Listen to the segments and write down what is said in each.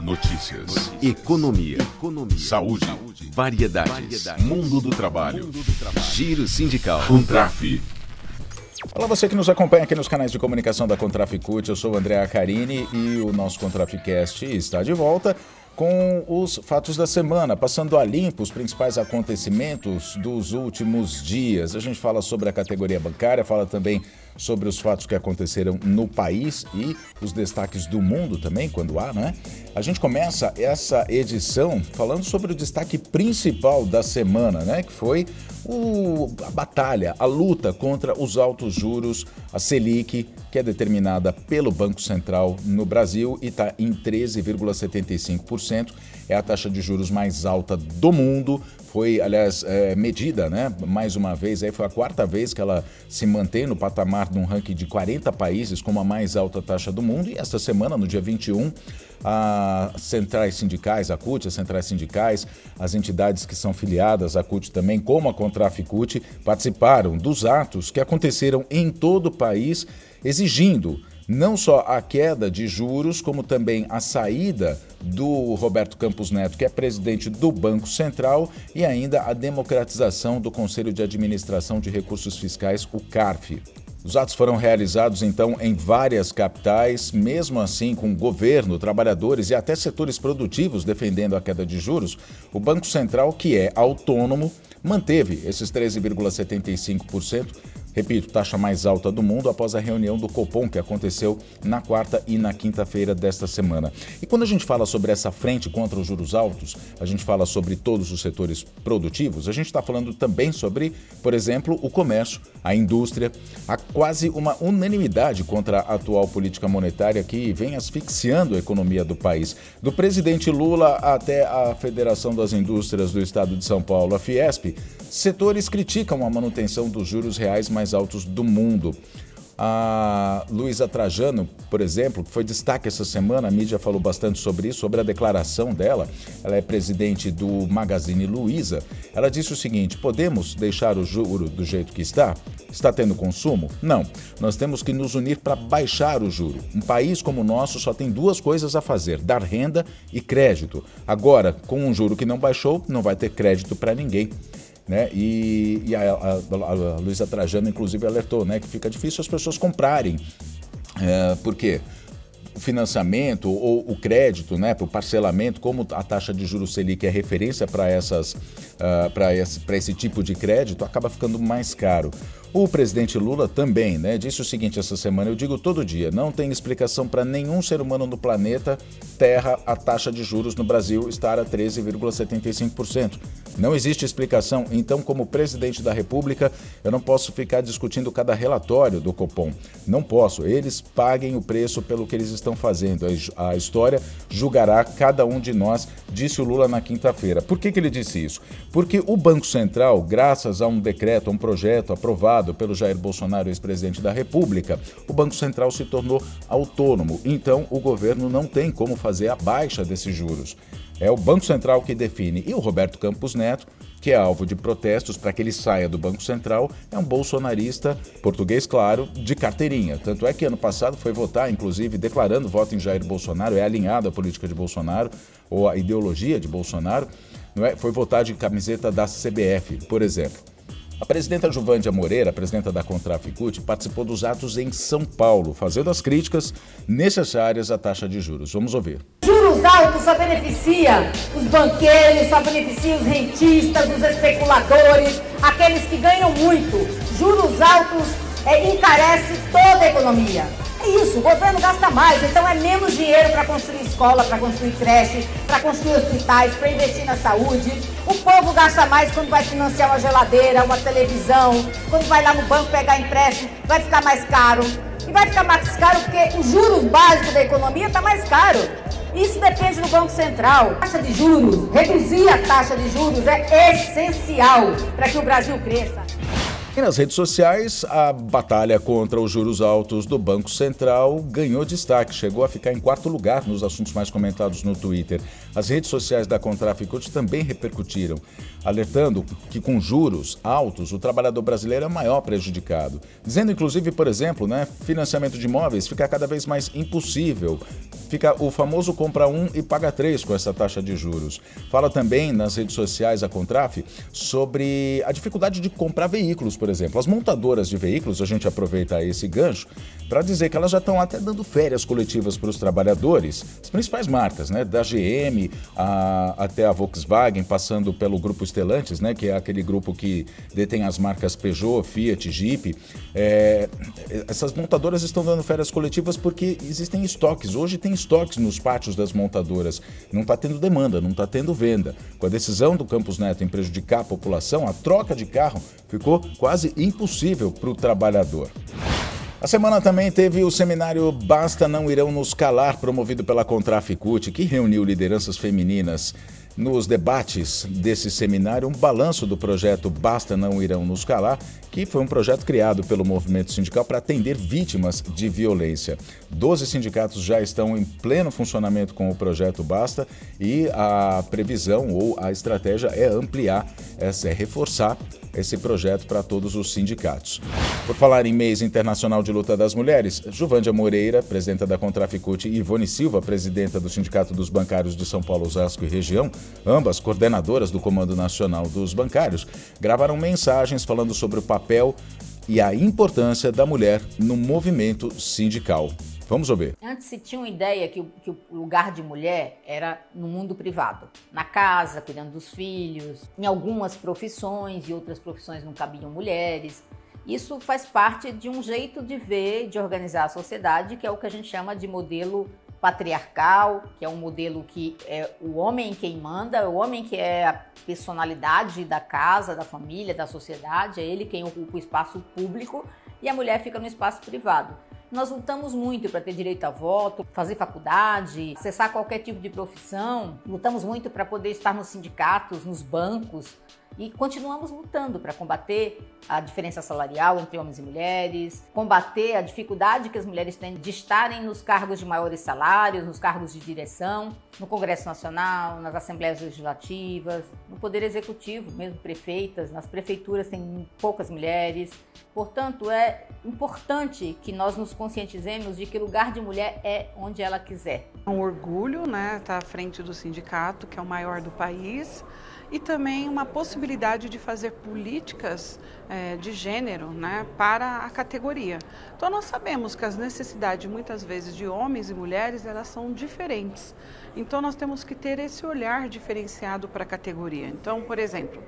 Notícias. Notícias. Economia. Economia. Saúde. Saúde. Variedades. Variedades. Mundo do trabalho. Mundo do trabalho. Giro sindical. Contraf. Olá, você que nos acompanha aqui nos canais de comunicação da Contraficute. Eu sou o André Acarini e o nosso Contraficast está de volta com os fatos da semana, passando a limpo os principais acontecimentos dos últimos dias. A gente fala sobre a categoria bancária, fala também sobre os fatos que aconteceram no país e os destaques do mundo também, quando há, né? A gente começa essa edição falando sobre o destaque principal da semana, né? Que foi o, a batalha, a luta contra os altos juros, a Selic, que é determinada pelo Banco Central no Brasil e está em 13,75%. É a taxa de juros mais alta do mundo, foi, aliás, é, medida, né? Mais uma vez, aí foi a quarta vez que ela se mantém no patamar de um ranking de 40 países como a mais alta taxa do mundo. E esta semana, no dia 21, as centrais sindicais, a CUT, as centrais sindicais, as entidades que são filiadas à CUT também, como a Contraficute, participaram dos atos que aconteceram em todo o país exigindo não só a queda de juros, como também a saída do Roberto Campos Neto, que é presidente do Banco Central, e ainda a democratização do Conselho de Administração de Recursos Fiscais, o CARF. Os atos foram realizados então em várias capitais, mesmo assim com governo, trabalhadores e até setores produtivos defendendo a queda de juros. O Banco Central, que é autônomo, manteve esses 13,75%, Repito, taxa mais alta do mundo após a reunião do Copom que aconteceu na quarta e na quinta-feira desta semana. E quando a gente fala sobre essa frente contra os juros altos, a gente fala sobre todos os setores produtivos, a gente está falando também sobre, por exemplo, o comércio, a indústria. Há quase uma unanimidade contra a atual política monetária que vem asfixiando a economia do país. Do presidente Lula até a Federação das Indústrias do Estado de São Paulo, a Fiesp, setores criticam a manutenção dos juros reais mais mais altos do mundo. A Luísa Trajano, por exemplo, foi destaque essa semana, a mídia falou bastante sobre isso, sobre a declaração dela. Ela é presidente do Magazine Luiza. Ela disse o seguinte: podemos deixar o juro do jeito que está? Está tendo consumo? Não. Nós temos que nos unir para baixar o juro. Um país como o nosso só tem duas coisas a fazer: dar renda e crédito. Agora, com um juro que não baixou, não vai ter crédito para ninguém. Né? E, e a, a, a, Luísa Trajano, inclusive, alertou né, que fica difícil as pessoas comprarem. É, por quê? o financiamento ou o crédito, né, para o parcelamento, como a taxa de juros Selic é referência para essas, uh, para esse, esse tipo de crédito, acaba ficando mais caro. O presidente Lula também né, disse o seguinte essa semana: eu digo todo dia, não tem explicação para nenhum ser humano no planeta Terra a taxa de juros no Brasil estar a 13,75%. Não existe explicação. Então, como presidente da República, eu não posso ficar discutindo cada relatório do Copom. Não posso. Eles paguem o preço pelo que eles estão fazendo. A história julgará cada um de nós, disse o Lula na quinta-feira. Por que, que ele disse isso? Porque o Banco Central, graças a um decreto, a um projeto aprovado, pelo Jair Bolsonaro, ex-presidente da República, o Banco Central se tornou autônomo. Então, o governo não tem como fazer a baixa desses juros. É o Banco Central que define. E o Roberto Campos Neto, que é alvo de protestos para que ele saia do Banco Central, é um bolsonarista, português claro, de carteirinha. Tanto é que ano passado foi votar, inclusive, declarando voto em Jair Bolsonaro, é alinhado à política de Bolsonaro, ou à ideologia de Bolsonaro, não é? foi votar de camiseta da CBF, por exemplo. A presidenta Juvândia Moreira, presidenta da Contraficute, participou dos atos em São Paulo, fazendo as críticas necessárias à taxa de juros. Vamos ouvir. Juros altos só beneficia os banqueiros, só beneficia os rentistas, os especuladores, aqueles que ganham muito. Juros altos é, encarece toda a economia. É isso, o governo gasta mais, então é menos dinheiro para construir escola, para construir creche, para construir hospitais, para investir na saúde. O povo gasta mais quando vai financiar uma geladeira, uma televisão, quando vai lá no banco pegar empréstimo, vai ficar mais caro. E vai ficar mais caro porque os juros básicos da economia está mais caro. Isso depende do Banco Central. A taxa de juros, reduzir a taxa de juros é essencial para que o Brasil cresça. E nas redes sociais, a batalha contra os juros altos do Banco Central ganhou destaque, chegou a ficar em quarto lugar nos assuntos mais comentados no Twitter. As redes sociais da Contraficute também repercutiram, alertando que com juros altos o trabalhador brasileiro é maior prejudicado. Dizendo inclusive, por exemplo, né, financiamento de imóveis fica cada vez mais impossível fica o famoso compra um e paga três com essa taxa de juros. Fala também nas redes sociais a Contraf sobre a dificuldade de comprar veículos, por exemplo. As montadoras de veículos, a gente aproveita esse gancho para dizer que elas já estão até dando férias coletivas para os trabalhadores. As principais marcas, né, da GM a, até a Volkswagen, passando pelo grupo Stellantis, né, que é aquele grupo que detém as marcas Peugeot, Fiat, Jeep. É, essas montadoras estão dando férias coletivas porque existem estoques. Hoje tem estoques nos pátios das montadoras. Não está tendo demanda, não está tendo venda. Com a decisão do Campos Neto em prejudicar a população, a troca de carro ficou quase impossível para o trabalhador. A semana também teve o seminário Basta Não Irão Nos Calar, promovido pela Contraficute, que reuniu lideranças femininas nos debates desse seminário um balanço do projeto Basta Não Irão Nos Calar, que foi um projeto criado pelo movimento sindical para atender vítimas de violência. Doze sindicatos já estão em pleno funcionamento com o projeto Basta e a previsão ou a estratégia é ampliar, é reforçar esse projeto para todos os sindicatos. Por falar em mês internacional de luta das mulheres, Juvândia Moreira, presidenta da Contraficute, e Ivone Silva, presidenta do Sindicato dos Bancários de São Paulo, Osasco e região, ambas coordenadoras do Comando Nacional dos Bancários, gravaram mensagens falando sobre o papel e a importância da mulher no movimento sindical. Vamos ouvir. Antes se tinha uma ideia que o, que o lugar de mulher era no mundo privado, na casa, cuidando dos filhos, em algumas profissões e outras profissões não cabiam mulheres. Isso faz parte de um jeito de ver, de organizar a sociedade, que é o que a gente chama de modelo patriarcal, que é um modelo que é o homem quem manda, o homem que é a personalidade da casa, da família, da sociedade, é ele quem ocupa o espaço público e a mulher fica no espaço privado. Nós lutamos muito para ter direito a voto, fazer faculdade, acessar qualquer tipo de profissão. Lutamos muito para poder estar nos sindicatos, nos bancos, e continuamos lutando para combater a diferença salarial entre homens e mulheres, combater a dificuldade que as mulheres têm de estarem nos cargos de maiores salários, nos cargos de direção, no Congresso Nacional, nas assembleias legislativas, no Poder Executivo, mesmo prefeitas, nas prefeituras tem poucas mulheres. Portanto, é importante que nós nos conscientizemos de que lugar de mulher é onde ela quiser. É um orgulho, né, estar à frente do sindicato, que é o maior do país e também uma possibilidade de fazer políticas é, de gênero né, para a categoria. Então nós sabemos que as necessidades muitas vezes de homens e mulheres elas são diferentes. Então nós temos que ter esse olhar diferenciado para a categoria. Então, por exemplo,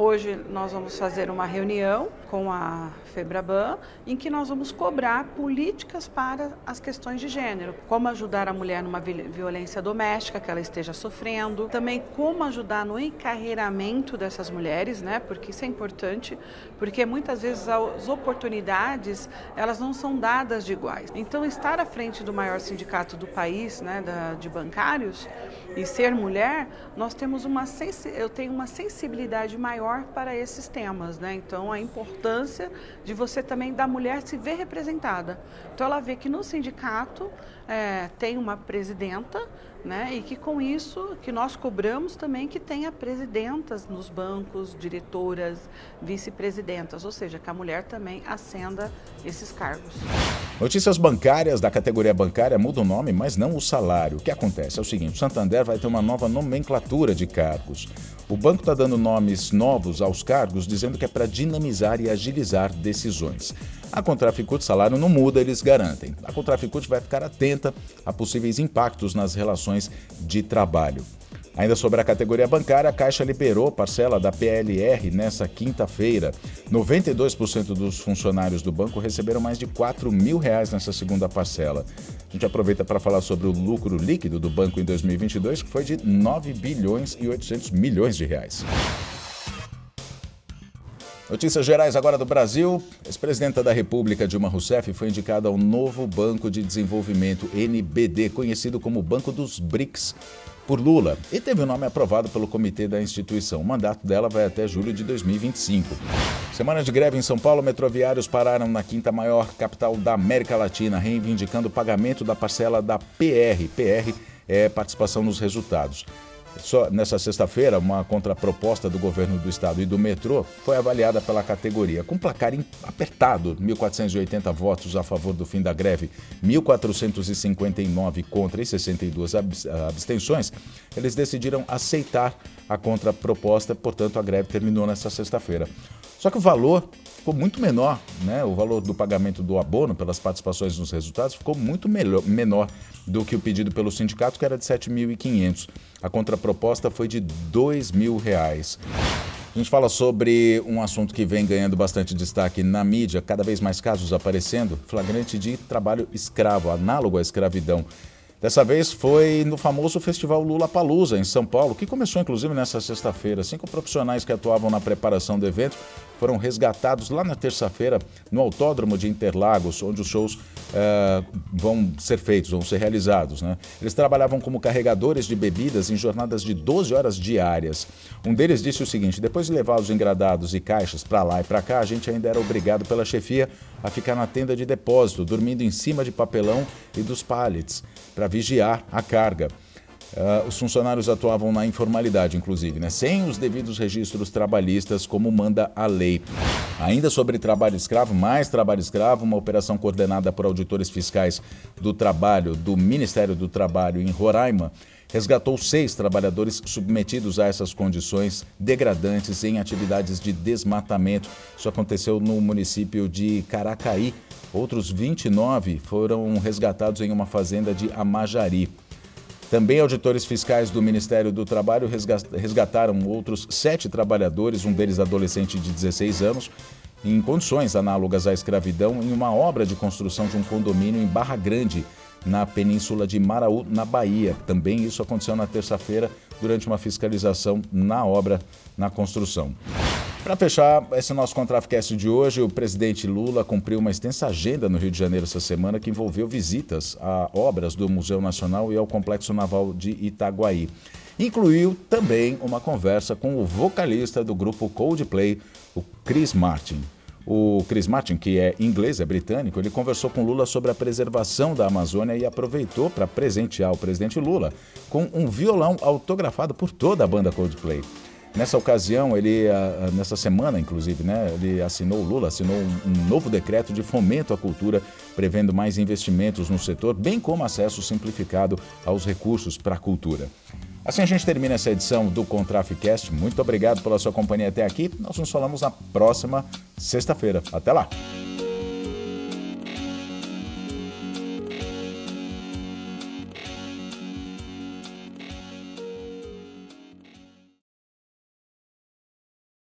Hoje nós vamos fazer uma reunião com a Febraban em que nós vamos cobrar políticas para as questões de gênero, como ajudar a mulher numa violência doméstica que ela esteja sofrendo, também como ajudar no encarreiramento dessas mulheres, né? Porque isso é importante, porque muitas vezes as oportunidades elas não são dadas de iguais. Então estar à frente do maior sindicato do país, né, da, de bancários e ser mulher, nós temos uma eu tenho uma sensibilidade maior maior para esses temas, né? Então a importância de você também da mulher se ver representada. Então ela vê que no sindicato é, tem uma presidenta, né? E que com isso que nós cobramos também que tenha presidentas nos bancos, diretoras, vice-presidentas, ou seja, que a mulher também ascenda esses cargos. Notícias bancárias da categoria bancária muda o nome, mas não o salário. O que acontece é o seguinte: o Santander vai ter uma nova nomenclatura de cargos. O banco está dando nomes novos aos cargos, dizendo que é para dinamizar e agilizar decisões. A Contraficute salário não muda, eles garantem. A Contraficute vai ficar atenta a possíveis impactos nas relações de trabalho. Ainda sobre a categoria bancária, a Caixa liberou parcela da PLR nessa quinta-feira. 92% dos funcionários do banco receberam mais de 4 mil reais nessa segunda parcela. A gente aproveita para falar sobre o lucro líquido do banco em 2022, que foi de 9 bilhões e 800 milhões de reais. Notícias gerais agora do Brasil. Ex-presidenta da República, Dilma Rousseff, foi indicada ao novo Banco de Desenvolvimento, NBD, conhecido como Banco dos BRICS por Lula e teve o nome aprovado pelo comitê da instituição. O mandato dela vai até julho de 2025. Semana de greve em São Paulo, metroviários pararam na quinta maior capital da América Latina, reivindicando o pagamento da parcela da PR. PR é participação nos resultados. Só nessa sexta-feira, uma contraproposta do governo do estado e do metrô foi avaliada pela categoria, com placar apertado: 1.480 votos a favor do fim da greve, 1.459 contra e 62 abstenções. Eles decidiram aceitar a contraproposta, portanto, a greve terminou nessa sexta-feira. Só que o valor ficou muito menor, né? O valor do pagamento do abono pelas participações nos resultados ficou muito melhor, menor do que o pedido pelo sindicato, que era de 7.500. A contraproposta foi de R$ 2.000. A gente fala sobre um assunto que vem ganhando bastante destaque na mídia, cada vez mais casos aparecendo, flagrante de trabalho escravo, análogo à escravidão. Dessa vez foi no famoso Festival Lula Palusa, em São Paulo, que começou inclusive nessa sexta-feira. Cinco profissionais que atuavam na preparação do evento foram resgatados lá na terça-feira no Autódromo de Interlagos, onde os shows uh, vão ser feitos, vão ser realizados. Né? Eles trabalhavam como carregadores de bebidas em jornadas de 12 horas diárias. Um deles disse o seguinte: depois de levar os engradados e caixas para lá e para cá, a gente ainda era obrigado pela chefia a ficar na tenda de depósito, dormindo em cima de papelão e dos pallets, para vigiar a carga. Uh, os funcionários atuavam na informalidade, inclusive, né? sem os devidos registros trabalhistas, como manda a lei. Ainda sobre trabalho escravo, mais trabalho escravo, uma operação coordenada por auditores fiscais do trabalho do Ministério do Trabalho em Roraima resgatou seis trabalhadores submetidos a essas condições degradantes em atividades de desmatamento. Isso aconteceu no município de Caracaí. Outros 29 foram resgatados em uma fazenda de Amajari. Também auditores fiscais do Ministério do Trabalho resgataram outros sete trabalhadores, um deles adolescente de 16 anos, em condições análogas à escravidão, em uma obra de construção de um condomínio em Barra Grande, na península de Maraú, na Bahia. Também isso aconteceu na terça-feira, durante uma fiscalização na obra, na construção. Para fechar esse nosso Contrafcast de hoje, o presidente Lula cumpriu uma extensa agenda no Rio de Janeiro essa semana que envolveu visitas a obras do Museu Nacional e ao Complexo Naval de Itaguaí. Incluiu também uma conversa com o vocalista do grupo Coldplay, o Chris Martin. O Chris Martin, que é inglês, é britânico, ele conversou com Lula sobre a preservação da Amazônia e aproveitou para presentear o presidente Lula com um violão autografado por toda a banda Coldplay. Nessa ocasião, ele, ah, ah, nessa semana, inclusive, né, ele assinou, Lula assinou um novo decreto de fomento à cultura, prevendo mais investimentos no setor, bem como acesso simplificado aos recursos para a cultura. Assim a gente termina essa edição do Contraficast. Muito obrigado pela sua companhia até aqui. Nós nos falamos na próxima sexta-feira. Até lá!